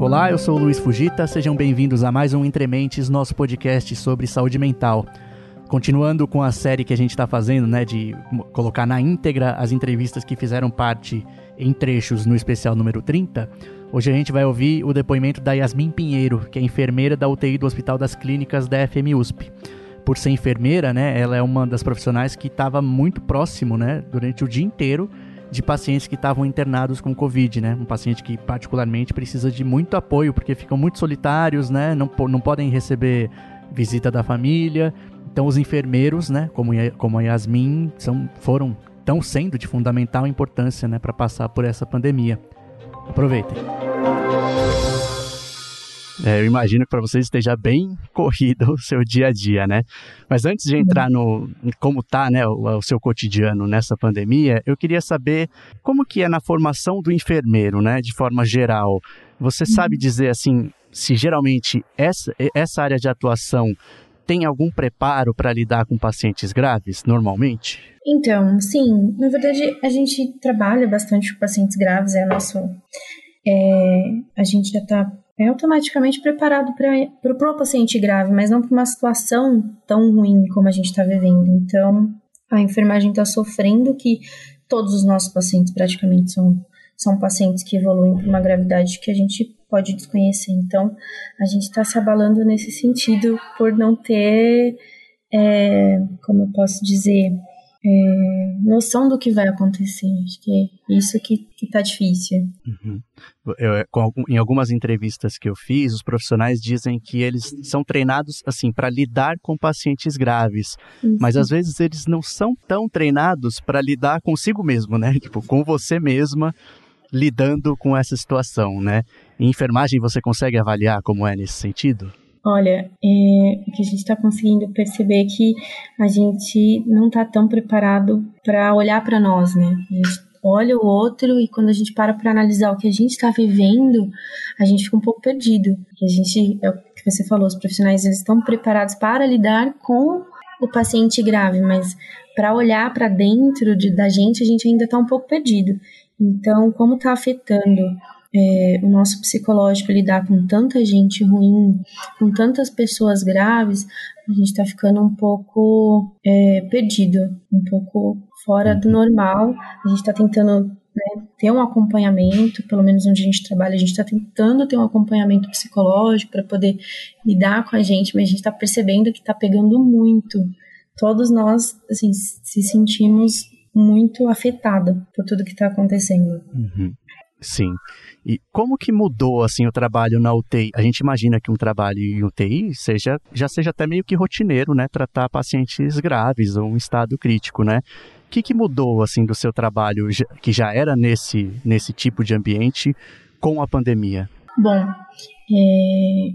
Olá, eu sou Luiz Fugita, sejam bem-vindos a mais um Entrementes, nosso podcast sobre saúde mental. Continuando com a série que a gente está fazendo, né, de colocar na íntegra as entrevistas que fizeram parte em trechos no especial número 30, hoje a gente vai ouvir o depoimento da Yasmin Pinheiro, que é enfermeira da UTI do Hospital das Clínicas da FMUSP. Por ser enfermeira, né, ela é uma das profissionais que estava muito próximo, né, durante o dia inteiro de pacientes que estavam internados com Covid, né? Um paciente que particularmente precisa de muito apoio, porque ficam muito solitários, né? Não, não podem receber visita da família. Então os enfermeiros, né, como, como a Yasmin, são, foram, estão sendo de fundamental importância, né, para passar por essa pandemia. Aproveitem. É, eu imagino que para vocês esteja bem corrido o seu dia a dia, né? Mas antes de entrar no como tá, né, o, o, seu cotidiano nessa pandemia, eu queria saber como que é na formação do enfermeiro, né, de forma geral. Você uhum. sabe dizer assim, se geralmente essa, essa área de atuação tem algum preparo para lidar com pacientes graves, normalmente? Então, sim. Na verdade, a gente trabalha bastante com pacientes graves, é nosso. É, a gente já está é automaticamente preparado para o paciente grave, mas não para uma situação tão ruim como a gente está vivendo. Então, a enfermagem está sofrendo que todos os nossos pacientes praticamente são, são pacientes que evoluem para uma gravidade que a gente pode desconhecer. Então, a gente está se abalando nesse sentido por não ter, é, como eu posso dizer, é, noção do que vai acontecer. Acho que é isso que, está difícil. Uhum. Eu, com, em algumas entrevistas que eu fiz, os profissionais dizem que eles são treinados assim para lidar com pacientes graves, uhum. mas às vezes eles não são tão treinados para lidar consigo mesmo, né? Tipo, com você mesma lidando com essa situação, né? Em enfermagem você consegue avaliar como é nesse sentido? Olha, é, o que a gente está conseguindo perceber é que a gente não está tão preparado para olhar para nós, né? A gente olha o outro e quando a gente para para analisar o que a gente está vivendo, a gente fica um pouco perdido. A gente, é o que você falou, os profissionais eles estão preparados para lidar com o paciente grave, mas para olhar para dentro de, da gente, a gente ainda está um pouco perdido. Então, como está afetando é, o nosso psicológico lidar com tanta gente ruim, com tantas pessoas graves, a gente está ficando um pouco é, perdido, um pouco fora do normal. A gente está tentando né, ter um acompanhamento, pelo menos onde a gente trabalha, a gente está tentando ter um acompanhamento psicológico para poder lidar com a gente, mas a gente está percebendo que está pegando muito. Todos nós, assim, se sentimos muito afetada por tudo que está acontecendo. Uhum. Sim. E como que mudou assim o trabalho na UTI? A gente imagina que um trabalho em UTI seja já seja até meio que rotineiro, né, tratar pacientes graves ou um estado crítico, né? O que, que mudou assim do seu trabalho que já era nesse nesse tipo de ambiente com a pandemia? Bom, é,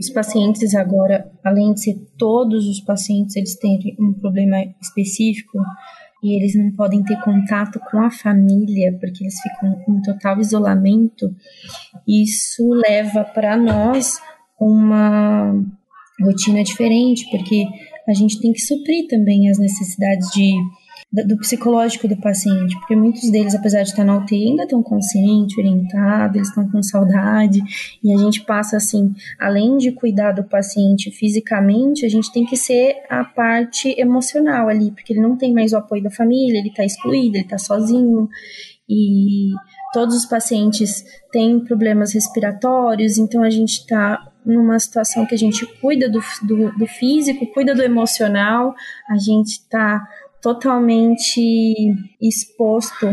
os pacientes agora, além de ser todos os pacientes, eles têm um problema específico e eles não podem ter contato com a família porque eles ficam em total isolamento, isso leva para nós uma rotina diferente, porque a gente tem que suprir também as necessidades de do psicológico do paciente, porque muitos deles, apesar de estar na UTI, ainda estão conscientes, orientados, eles estão com saudade, e a gente passa assim, além de cuidar do paciente fisicamente, a gente tem que ser a parte emocional ali, porque ele não tem mais o apoio da família, ele está excluído, ele está sozinho, e todos os pacientes têm problemas respiratórios, então a gente está numa situação que a gente cuida do, do, do físico, cuida do emocional, a gente está totalmente exposto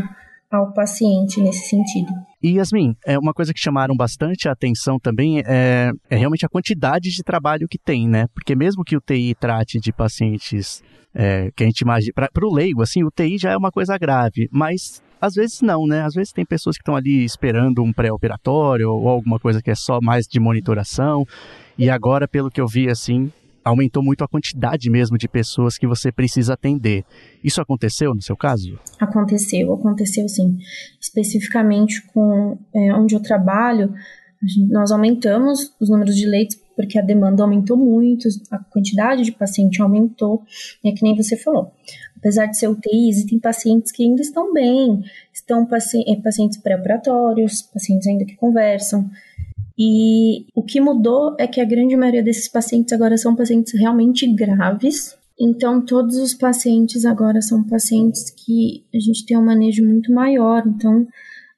ao paciente nesse sentido. E Yasmin, é uma coisa que chamaram bastante a atenção também é, é realmente a quantidade de trabalho que tem, né? Porque mesmo que o TI trate de pacientes é, que a gente imagina, para o leigo, assim, o TI já é uma coisa grave, mas às vezes não, né? Às vezes tem pessoas que estão ali esperando um pré-operatório ou alguma coisa que é só mais de monitoração. E agora, pelo que eu vi, assim, aumentou muito a quantidade mesmo de pessoas que você precisa atender. Isso aconteceu no seu caso? Aconteceu, aconteceu sim. Especificamente com é, onde eu trabalho, nós aumentamos os números de leitos porque a demanda aumentou muito, a quantidade de paciente aumentou, é que nem você falou. Apesar de ser UTI, existem pacientes que ainda estão bem, estão paci é, pacientes pré-operatórios, pacientes ainda que conversam, E o que mudou é que a grande maioria desses pacientes agora são pacientes realmente graves. Então, todos os pacientes agora são pacientes que a gente tem um manejo muito maior. Então,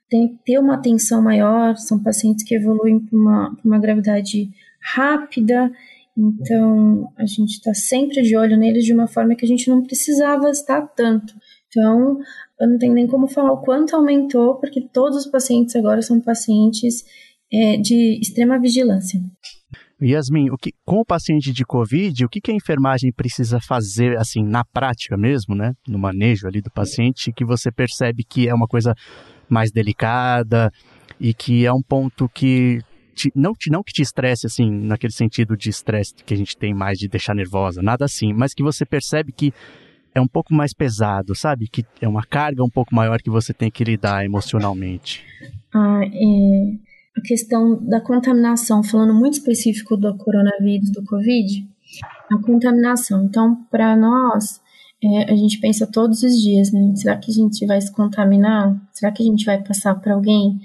tem que ter uma atenção maior. São pacientes que evoluem para uma, uma gravidade rápida. Então, a gente está sempre de olho neles de uma forma que a gente não precisava estar tanto. Então, eu não tenho nem como falar o quanto aumentou, porque todos os pacientes agora são pacientes é, de extrema vigilância. Yasmin, o que, com o paciente de Covid, o que, que a enfermagem precisa fazer, assim, na prática mesmo, né? No manejo ali do paciente, que você percebe que é uma coisa mais delicada e que é um ponto que te, não, te, não que te estresse, assim, naquele sentido de estresse que a gente tem mais de deixar nervosa, nada assim, mas que você percebe que é um pouco mais pesado, sabe? Que é uma carga um pouco maior que você tem que lidar emocionalmente. Ah, é, a questão da contaminação, falando muito específico do coronavírus, do Covid, a contaminação. Então, para nós, é, a gente pensa todos os dias, né? Será que a gente vai se contaminar? Será que a gente vai passar para alguém?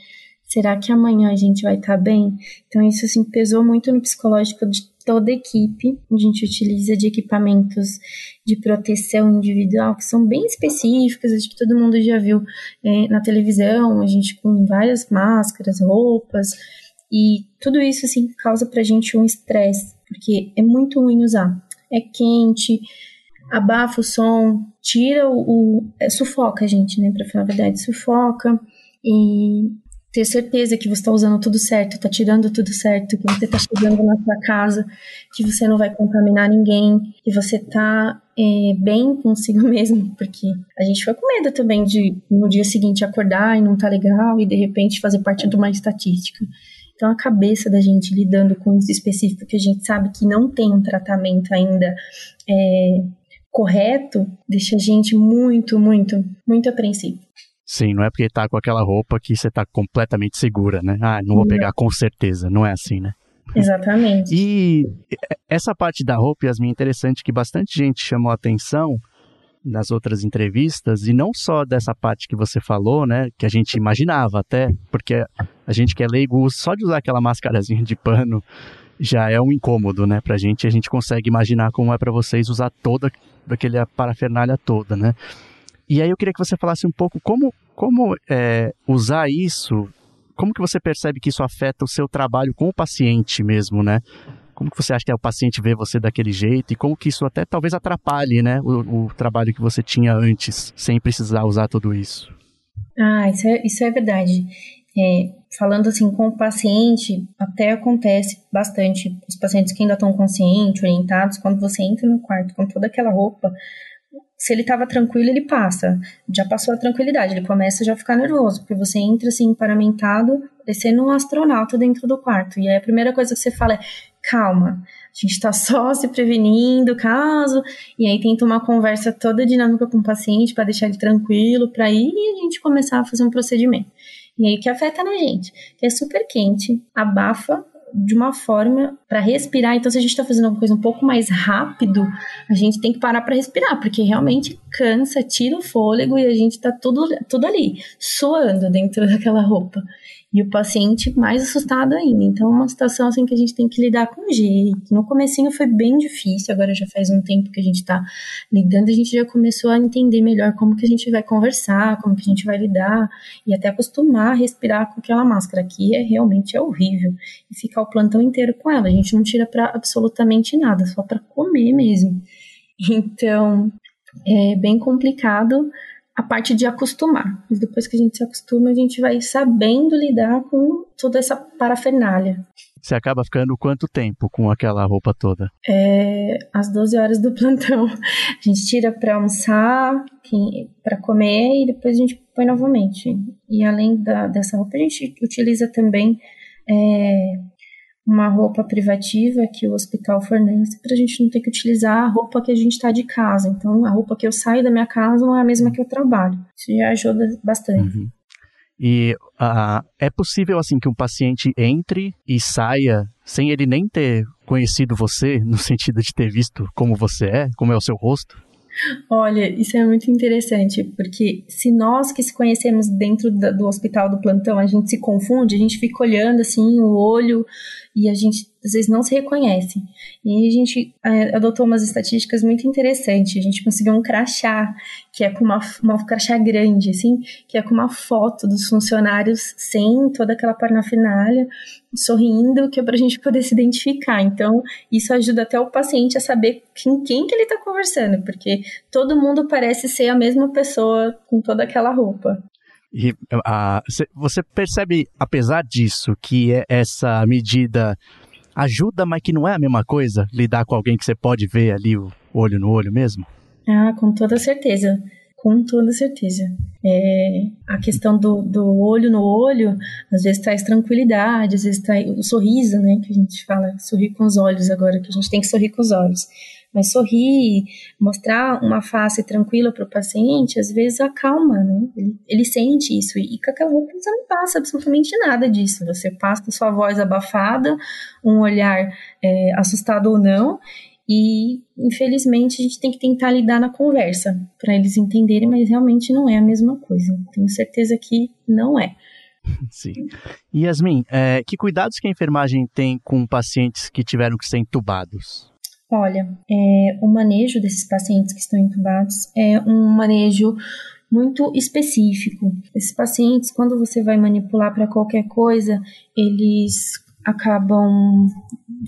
Será que amanhã a gente vai estar tá bem? Então, isso assim pesou muito no psicológico de toda a equipe. A gente utiliza de equipamentos de proteção individual que são bem específicos, acho que todo mundo já viu é, na televisão, a gente com várias máscaras, roupas, e tudo isso assim causa pra gente um estresse, porque é muito ruim usar. É quente, abafa o som, tira o. o é, sufoca a gente, né? Pra falar a verdade, sufoca. E ter certeza que você está usando tudo certo, está tirando tudo certo, que você está chegando na sua casa, que você não vai contaminar ninguém, que você está é, bem consigo mesmo, porque a gente fica com medo também de no dia seguinte acordar e não tá legal e de repente fazer parte de uma estatística. Então a cabeça da gente lidando com isso específico, que a gente sabe que não tem um tratamento ainda é, correto, deixa a gente muito, muito, muito apreensivo. Sim, não é porque tá com aquela roupa que você tá completamente segura, né? Ah, não vou pegar com certeza, não é assim, né? Exatamente. E essa parte da roupa, Yasmin, é interessante que bastante gente chamou a atenção nas outras entrevistas, e não só dessa parte que você falou, né, que a gente imaginava até, porque a gente que é leigo, só de usar aquela máscarazinha de pano já é um incômodo, né, pra gente, a gente consegue imaginar como é para vocês usar toda aquela parafernália toda, né. E aí eu queria que você falasse um pouco como como é, usar isso, como que você percebe que isso afeta o seu trabalho com o paciente mesmo, né? Como que você acha que é o paciente vê você daquele jeito e como que isso até talvez atrapalhe, né, o, o trabalho que você tinha antes, sem precisar usar tudo isso? Ah, isso é, isso é verdade. É, falando assim com o paciente, até acontece bastante. Os pacientes que ainda estão conscientes, orientados, quando você entra no quarto com toda aquela roupa, se ele estava tranquilo, ele passa. Já passou a tranquilidade, ele começa já a ficar nervoso, porque você entra assim, paramentado, descendo um astronauta dentro do quarto. E aí a primeira coisa que você fala é: calma, a gente está só se prevenindo, caso. E aí tenta uma conversa toda dinâmica com o paciente para deixar ele tranquilo, para aí a gente começar a fazer um procedimento. E aí que afeta na gente, que é super quente, abafa de uma forma para respirar. Então, se a gente está fazendo alguma coisa um pouco mais rápido, a gente tem que parar para respirar, porque realmente cansa, tira o fôlego e a gente está tudo, tudo ali, suando dentro daquela roupa e o paciente mais assustado ainda. Então é uma situação assim que a gente tem que lidar com jeito. No comecinho foi bem difícil, agora já faz um tempo que a gente está lidando, a gente já começou a entender melhor como que a gente vai conversar, como que a gente vai lidar e até acostumar a respirar com aquela máscara que é realmente é horrível e ficar o plantão inteiro com ela. A gente não tira para absolutamente nada, só para comer mesmo. Então, é bem complicado a parte de acostumar. Depois que a gente se acostuma, a gente vai sabendo lidar com toda essa parafernália. Você acaba ficando quanto tempo com aquela roupa toda? É, às 12 horas do plantão. A gente tira para almoçar, para comer e depois a gente põe novamente. E além da, dessa roupa, a gente utiliza também é, uma roupa privativa que o hospital fornece para a gente não ter que utilizar a roupa que a gente está de casa. Então, a roupa que eu saio da minha casa não é a mesma que eu trabalho. Isso já ajuda bastante. Uhum. E uh, é possível assim que um paciente entre e saia sem ele nem ter conhecido você, no sentido de ter visto como você é, como é o seu rosto? Olha, isso é muito interessante, porque se nós que se conhecemos dentro do hospital do plantão, a gente se confunde, a gente fica olhando assim o olho e a gente às vezes não se reconhece. E a gente é, adotou umas estatísticas muito interessantes. A gente conseguiu um crachá, que é com uma, uma crachá grande, assim, que é com uma foto dos funcionários sem toda aquela parnafinalha, sorrindo, que é para a gente poder se identificar. Então, isso ajuda até o paciente a saber com quem que ele está conversando, porque todo mundo parece ser a mesma pessoa com toda aquela roupa. E a, você percebe, apesar disso, que é essa medida ajuda, mas que não é a mesma coisa lidar com alguém que você pode ver ali o olho no olho mesmo? Ah, com toda certeza. Com toda certeza. É, a questão do, do olho no olho, às vezes traz tranquilidade, às vezes traz o sorriso, né? Que a gente fala, sorrir com os olhos agora, que a gente tem que sorrir com os olhos. Mas sorrir, mostrar uma face tranquila para o paciente, às vezes acalma, né? Ele, ele, sente isso. E com aquela roupa você não passa absolutamente nada disso. Você passa sua voz abafada, um olhar é, assustado ou não. E, infelizmente, a gente tem que tentar lidar na conversa para eles entenderem, mas realmente não é a mesma coisa. Tenho certeza que não é. Sim. Yasmin, é, que cuidados que a enfermagem tem com pacientes que tiveram que ser entubados? Olha, é, o manejo desses pacientes que estão entubados é um manejo muito específico. Esses pacientes, quando você vai manipular para qualquer coisa, eles acabam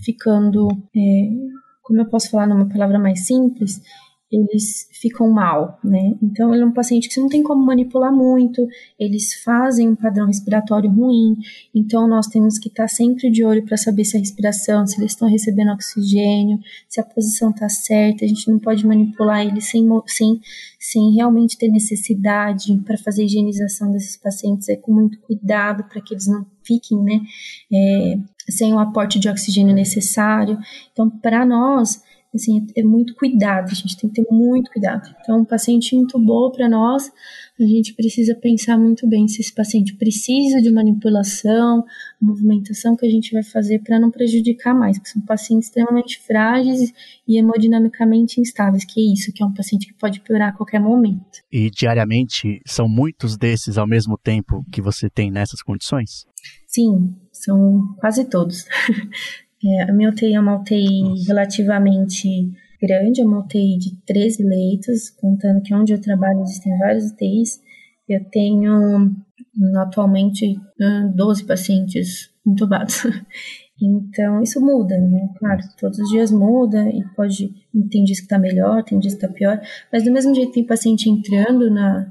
ficando, é, como eu posso falar numa palavra mais simples, eles ficam mal, né? Então, ele é um paciente que você não tem como manipular muito, eles fazem um padrão respiratório ruim, então nós temos que estar sempre de olho para saber se a respiração, se eles estão recebendo oxigênio, se a posição está certa, a gente não pode manipular eles sem, sem, sem realmente ter necessidade para fazer a higienização desses pacientes, é com muito cuidado para que eles não fiquem, né, é, sem o aporte de oxigênio necessário. Então, para nós, assim, é muito cuidado, a gente tem que ter muito cuidado. Então, o paciente intubou para nós, a gente precisa pensar muito bem se esse paciente precisa de manipulação, movimentação que a gente vai fazer para não prejudicar mais, porque são pacientes extremamente frágeis e hemodinamicamente instáveis, que é isso, que é um paciente que pode piorar a qualquer momento. E diariamente são muitos desses ao mesmo tempo que você tem nessas condições? Sim, são quase todos. É, a minha UTI é uma UTI Nossa. relativamente grande, é uma UTI de 13 leitos, contando que onde eu trabalho existem vários UTIs. Eu tenho atualmente 12 pacientes intubados. Então, isso muda, né? Claro, todos os dias muda e pode. Tem dias que tá melhor, tem dias que tá pior, mas do mesmo jeito tem paciente entrando na,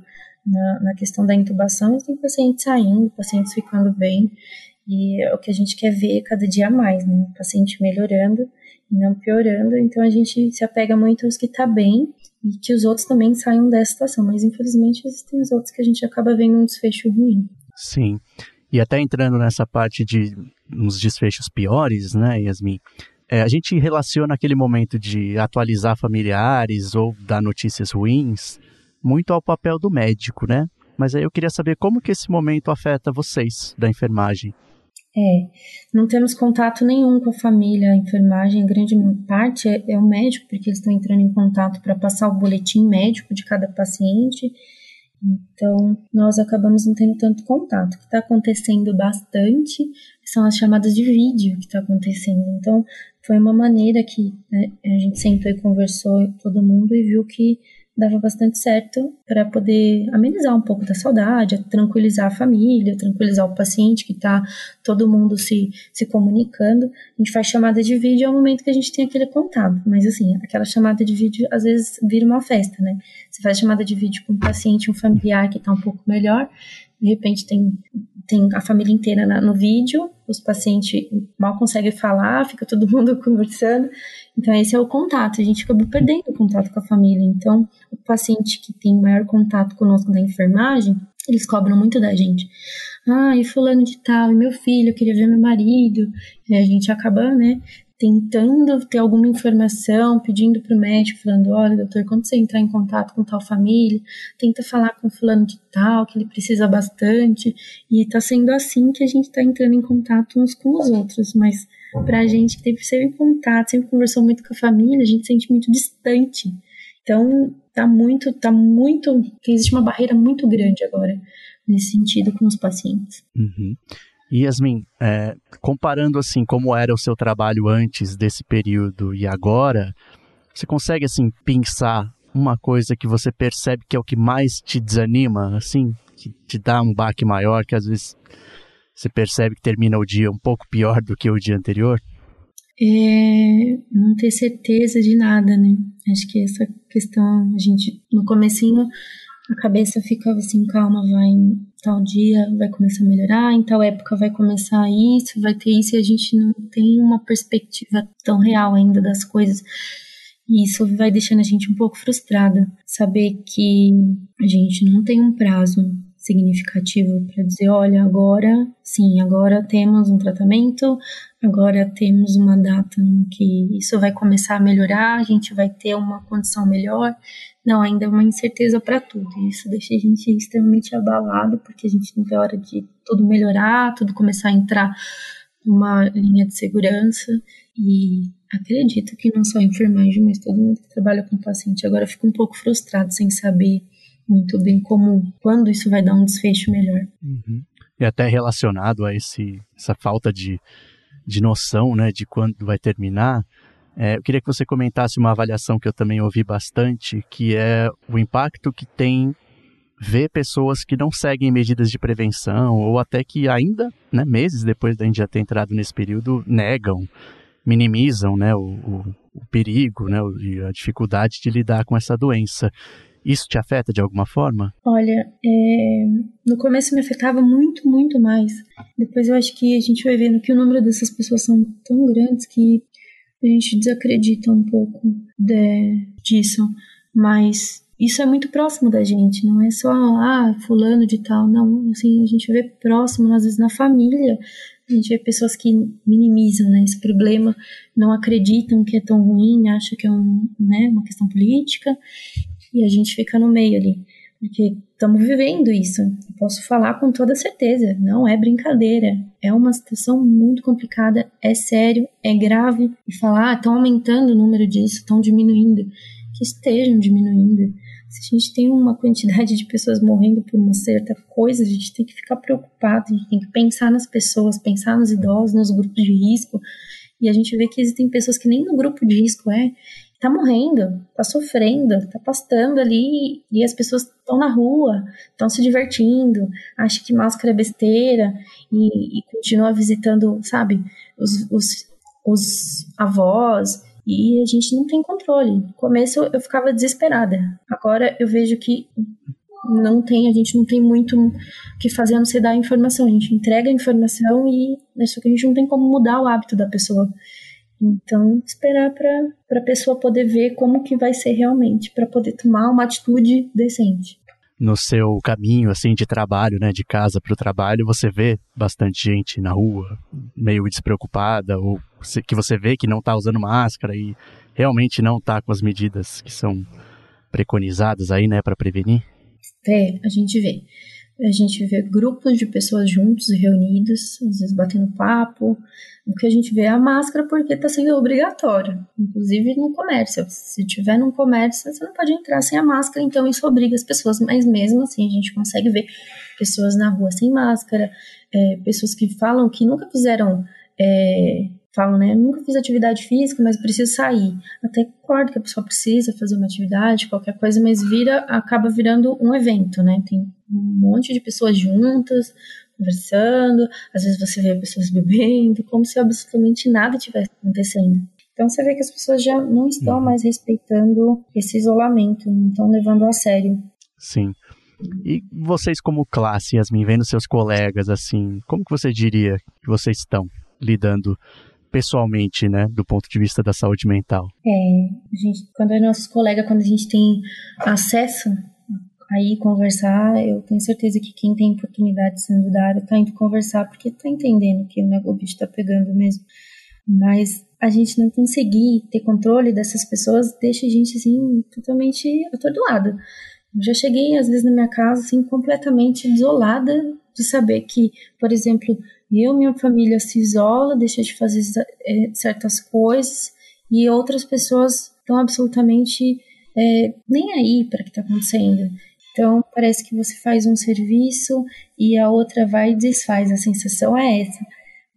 na, na questão da intubação, tem paciente saindo, pacientes ficando bem. E é o que a gente quer ver cada dia mais, né? O paciente melhorando e não piorando. Então a gente se apega muito aos que tá bem e que os outros também saiam dessa situação. Mas infelizmente existem os outros que a gente acaba vendo um desfecho ruim. Sim. E até entrando nessa parte de uns desfechos piores, né, Yasmin? É, a gente relaciona aquele momento de atualizar familiares ou dar notícias ruins muito ao papel do médico, né? Mas aí eu queria saber como que esse momento afeta vocês da enfermagem. É, não temos contato nenhum com a família, a enfermagem, grande parte é, é o médico, porque eles estão entrando em contato para passar o boletim médico de cada paciente. Então, nós acabamos não tendo tanto contato. O que está acontecendo bastante são as chamadas de vídeo que está acontecendo. Então, foi uma maneira que né, a gente sentou e conversou todo mundo e viu que dava bastante certo para poder amenizar um pouco da saudade, tranquilizar a família, tranquilizar o paciente que está todo mundo se, se comunicando. A gente faz chamada de vídeo, é o momento que a gente tem aquele contato. Mas assim, aquela chamada de vídeo às vezes vira uma festa, né? Você faz chamada de vídeo com um paciente, um familiar que está um pouco melhor, de repente tem, tem a família inteira na, no vídeo, os pacientes mal conseguem falar, fica todo mundo conversando. Então, esse é o contato. A gente acaba perdendo o contato com a família. Então, o paciente que tem maior contato conosco da enfermagem, eles cobram muito da gente. Ah, e fulano de tal, e meu filho, eu queria ver meu marido. E a gente acaba, né, tentando ter alguma informação, pedindo para o médico, falando: olha, doutor, quando você entrar em contato com tal família, tenta falar com fulano de tal, que ele precisa bastante. E está sendo assim que a gente está entrando em contato uns com os outros, mas para a gente que sempre esteve em contato, sempre conversou muito com a família, a gente se sente muito distante. Então, tá muito, tá muito, existe uma barreira muito grande agora nesse sentido com os pacientes. Uhum. Yasmin, é, comparando assim como era o seu trabalho antes desse período e agora, você consegue assim pensar uma coisa que você percebe que é o que mais te desanima, assim, que te dá um baque maior, que às vezes você percebe que termina o dia um pouco pior do que o dia anterior? É não ter certeza de nada, né? Acho que essa questão, a gente, no comecinho, a cabeça ficava assim, calma, vai tal dia vai começar a melhorar, em tal época vai começar isso, vai ter isso, e a gente não tem uma perspectiva tão real ainda das coisas. E isso vai deixando a gente um pouco frustrada. Saber que a gente não tem um prazo significativo para dizer, olha, agora sim, agora temos um tratamento, agora temos uma data em que isso vai começar a melhorar, a gente vai ter uma condição melhor. Não, ainda é uma incerteza para tudo. Isso deixa a gente extremamente abalado, porque a gente não vê a hora de tudo melhorar, tudo começar a entrar numa linha de segurança. E acredito que não só a enfermagem, mas todo mundo que trabalha com paciente agora fica um pouco frustrado sem saber muito bem como, quando isso vai dar um desfecho melhor. Uhum. E até relacionado a esse, essa falta de, de noção, né, de quando vai terminar, é, eu queria que você comentasse uma avaliação que eu também ouvi bastante, que é o impacto que tem ver pessoas que não seguem medidas de prevenção ou até que ainda, né, meses depois da gente já ter entrado nesse período, negam, minimizam, né, o, o, o perigo, né, e a dificuldade de lidar com essa doença. Isso te afeta de alguma forma? Olha, é... no começo me afetava muito, muito mais. Depois eu acho que a gente vai vendo que o número dessas pessoas são tão grandes que a gente desacredita um pouco de... disso. Mas isso é muito próximo da gente, não é só, ah, fulano de tal, não, assim, a gente vê próximo, às vezes na família, a gente vê pessoas que minimizam, né, esse problema, não acreditam que é tão ruim, acham que é um, né, uma questão política, e a gente fica no meio ali, porque estamos vivendo isso. Eu posso falar com toda certeza, não é brincadeira, é uma situação muito complicada, é sério, é grave. E falar, ah, estão aumentando o número disso, estão diminuindo, que estejam diminuindo. Se a gente tem uma quantidade de pessoas morrendo por uma certa coisa, a gente tem que ficar preocupado, a gente tem que pensar nas pessoas, pensar nos idosos, nos grupos de risco. E a gente vê que existem pessoas que nem no grupo de risco é, tá morrendo, tá sofrendo, tá pastando ali e as pessoas estão na rua, estão se divertindo, acha que máscara é besteira e, e continua visitando, sabe, os, os, os avós e a gente não tem controle. No começo eu ficava desesperada, agora eu vejo que não tem, a gente não tem muito o que fazer a não ser dar a informação. A gente entrega a informação e só que a gente não tem como mudar o hábito da pessoa. Então, esperar para a pessoa poder ver como que vai ser realmente, para poder tomar uma atitude decente. No seu caminho, assim, de trabalho, né, de casa para o trabalho, você vê bastante gente na rua, meio despreocupada, ou que você vê que não está usando máscara e realmente não está com as medidas que são preconizadas aí, né, para prevenir? É, a gente vê. A gente vê grupos de pessoas juntos, reunidos, às vezes batendo papo. O que a gente vê é a máscara porque está sendo obrigatório, inclusive no comércio. Se tiver num comércio, você não pode entrar sem a máscara, então isso obriga as pessoas, mas mesmo assim a gente consegue ver pessoas na rua sem máscara, é, pessoas que falam que nunca fizeram é, falam, né? Nunca fiz atividade física, mas preciso sair. Até concordo que a pessoa precisa fazer uma atividade, qualquer coisa, mas vira, acaba virando um evento, né? Tem um monte de pessoas juntas, conversando, às vezes você vê pessoas bebendo, como se absolutamente nada tivesse acontecendo. Então você vê que as pessoas já não estão uhum. mais respeitando esse isolamento, não estão levando a sério. Sim. E vocês como classe, Yasmin, vendo seus colegas assim, como que você diria que vocês estão lidando pessoalmente, né, do ponto de vista da saúde mental? É, gente, quando é nossos colegas, quando a gente tem acesso aí conversar, eu tenho certeza que quem tem oportunidade sendo da área tá indo conversar porque tá entendendo que o bicho tá pegando mesmo. Mas a gente não conseguir ter controle dessas pessoas deixa a gente assim totalmente atordoada. Eu já cheguei às vezes na minha casa assim completamente desolada de saber que, por exemplo, eu, minha família se isola, deixa de fazer é, certas coisas e outras pessoas estão absolutamente é, nem aí para o que está acontecendo. Então, parece que você faz um serviço e a outra vai e desfaz. A sensação é essa.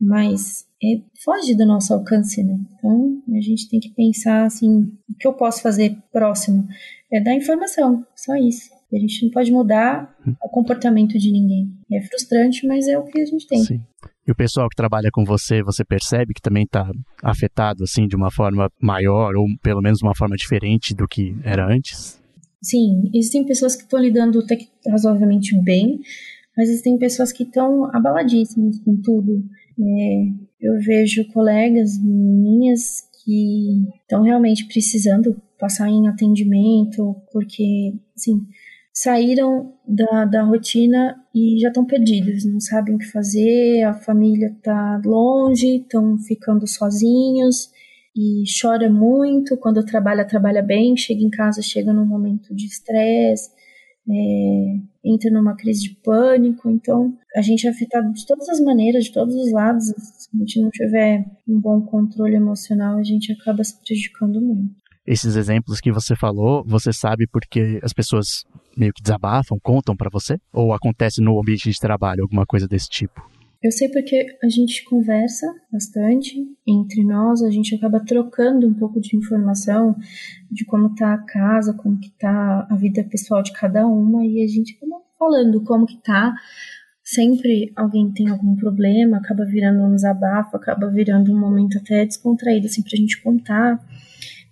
Mas é, foge do nosso alcance, né? Então, a gente tem que pensar assim: o que eu posso fazer próximo? É dar informação, só isso. A gente não pode mudar o comportamento de ninguém. É frustrante, mas é o que a gente tem. Sim. E o pessoal que trabalha com você, você percebe que também está afetado assim de uma forma maior ou pelo menos uma forma diferente do que era antes? Sim, existem pessoas que estão lidando até que razoavelmente bem, mas existem pessoas que estão abaladíssimas com tudo. É, eu vejo colegas minhas que estão realmente precisando passar em atendimento, porque, assim, saíram da, da rotina e já estão perdidos, não sabem o que fazer, a família está longe, estão ficando sozinhos e chora muito. Quando trabalha, trabalha bem, chega em casa, chega num momento de estresse, é, entra numa crise de pânico. Então, a gente é afetado de todas as maneiras, de todos os lados. Se a gente não tiver um bom controle emocional, a gente acaba se prejudicando muito. Esses exemplos que você falou, você sabe porque as pessoas meio que desabafam, contam para você? Ou acontece no ambiente de trabalho, alguma coisa desse tipo? Eu sei porque a gente conversa bastante entre nós, a gente acaba trocando um pouco de informação de como tá a casa, como que tá a vida pessoal de cada uma e a gente acaba falando como que tá. Sempre alguém tem algum problema, acaba virando um desabafo, acaba virando um momento até descontraído assim pra gente contar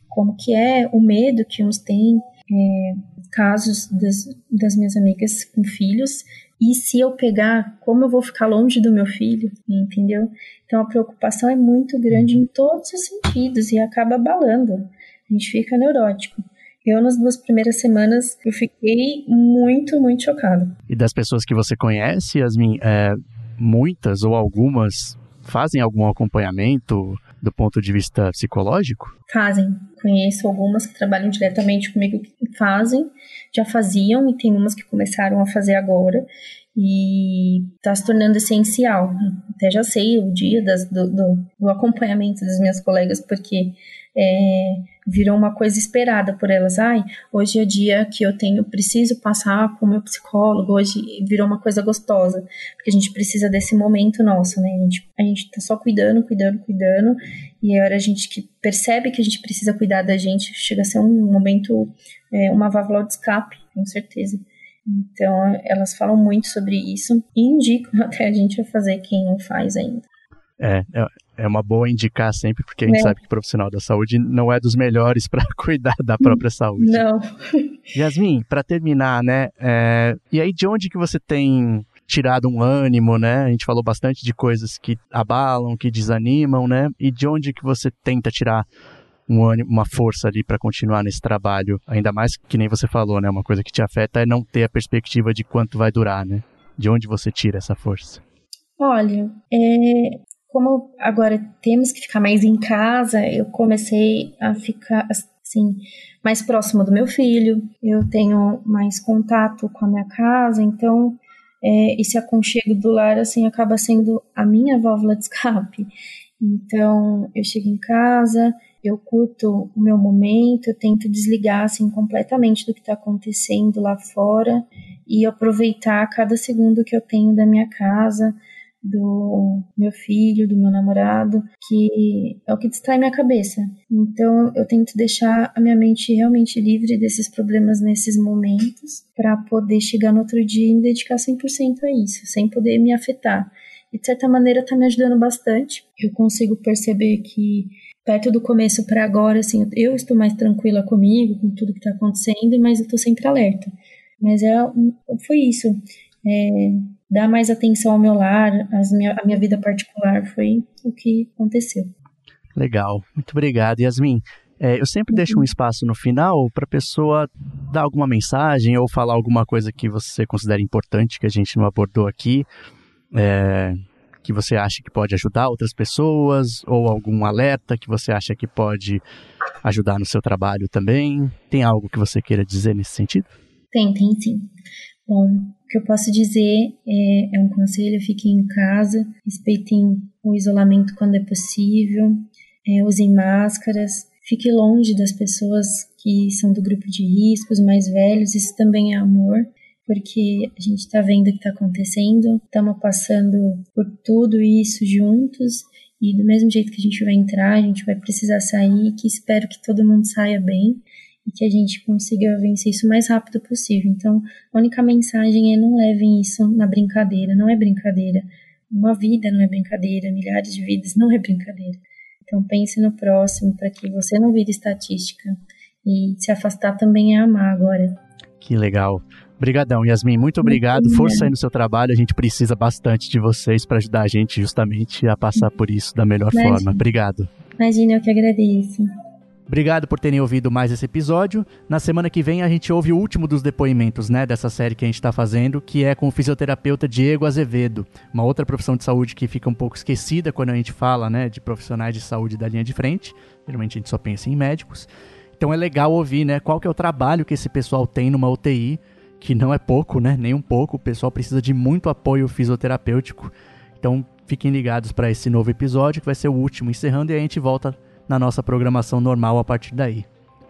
como que é o medo que uns têm, é, casos das, das minhas amigas com filhos e se eu pegar, como eu vou ficar longe do meu filho, entendeu? Então a preocupação é muito grande em todos os sentidos e acaba abalando. A gente fica neurótico. Eu, nas duas primeiras semanas, eu fiquei muito, muito chocada. E das pessoas que você conhece, Yasmin, é, muitas ou algumas fazem algum acompanhamento do ponto de vista psicológico? Fazem. Conheço algumas que trabalham diretamente comigo que fazem, já faziam e tem umas que começaram a fazer agora e está se tornando essencial. Até já sei o dia das, do, do, do acompanhamento das minhas colegas, porque é, virou uma coisa esperada por elas. Ai, hoje é dia que eu tenho, preciso passar com o meu psicólogo, hoje virou uma coisa gostosa, porque a gente precisa desse momento nosso, né? A gente, a gente tá só cuidando, cuidando, cuidando, e a hora a gente que percebe que a gente precisa cuidar da gente, chega a ser um momento, é, uma válvula de escape, com certeza. Então, elas falam muito sobre isso e indicam até a gente a fazer quem não faz ainda. É, é, é uma boa indicar sempre, porque a gente é. sabe que o profissional da saúde não é dos melhores para cuidar da própria saúde. Não. Yasmin, para terminar, né? É, e aí, de onde que você tem tirado um ânimo, né? A gente falou bastante de coisas que abalam, que desanimam, né? E de onde que você tenta tirar um ânimo, uma força ali para continuar nesse trabalho? Ainda mais que nem você falou, né? Uma coisa que te afeta é não ter a perspectiva de quanto vai durar, né? De onde você tira essa força? Olha, é, como agora temos que ficar mais em casa, eu comecei a ficar assim mais próximo do meu filho. Eu tenho mais contato com a minha casa, então é, esse aconchego do lar assim acaba sendo a minha válvula de escape. Então eu chego em casa, eu curto o meu momento, eu tento desligar assim completamente do que está acontecendo lá fora e aproveitar cada segundo que eu tenho da minha casa do meu filho, do meu namorado, que é o que distrai minha cabeça. Então eu tento deixar a minha mente realmente livre desses problemas nesses momentos, para poder chegar no outro dia e me dedicar 100% a isso, sem poder me afetar. E de certa maneira está me ajudando bastante. Eu consigo perceber que perto do começo para agora, assim, eu estou mais tranquila comigo, com tudo que está acontecendo, mas eu estou sempre alerta. Mas é, foi isso. É, dar mais atenção ao meu lar, minha, a minha vida particular, foi o que aconteceu. Legal, muito obrigado, Yasmin. É, eu sempre deixo um uhum. espaço no final para a pessoa dar alguma mensagem ou falar alguma coisa que você considera importante que a gente não abordou aqui, é, que você acha que pode ajudar outras pessoas ou algum alerta que você acha que pode ajudar no seu trabalho também. Tem algo que você queira dizer nesse sentido? Tem, tem sim. Bom, o que eu posso dizer é, é um conselho: fiquem em casa, respeitem o isolamento quando é possível, é, usem máscaras, fique longe das pessoas que são do grupo de riscos, mais velhos, isso também é amor, porque a gente está vendo o que está acontecendo, estamos passando por tudo isso juntos, e do mesmo jeito que a gente vai entrar, a gente vai precisar sair, que espero que todo mundo saia bem e que a gente consiga vencer isso o mais rápido possível. Então, a única mensagem é não levem isso na brincadeira, não é brincadeira. Uma vida não é brincadeira, milhares de vidas não é brincadeira. Então pense no próximo para que você não vire estatística. E se afastar também é amar agora. Que legal. Obrigadão, Yasmin. Muito obrigado. Muito Força aí no seu trabalho. A gente precisa bastante de vocês para ajudar a gente justamente a passar por isso da melhor Imagina. forma. Obrigado. Imagina, eu que agradeço. Obrigado por terem ouvido mais esse episódio. Na semana que vem a gente ouve o último dos depoimentos, né, dessa série que a gente está fazendo, que é com o fisioterapeuta Diego Azevedo, uma outra profissão de saúde que fica um pouco esquecida quando a gente fala, né, de profissionais de saúde da linha de frente. Geralmente a gente só pensa em médicos. Então é legal ouvir, né, qual que é o trabalho que esse pessoal tem numa UTI, que não é pouco, né, nem um pouco. O pessoal precisa de muito apoio fisioterapêutico. Então fiquem ligados para esse novo episódio, que vai ser o último, encerrando e a gente volta na nossa programação normal a partir daí.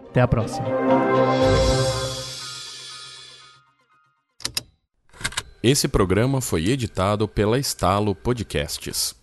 Até a próxima. Esse programa foi editado pela Estalo Podcasts.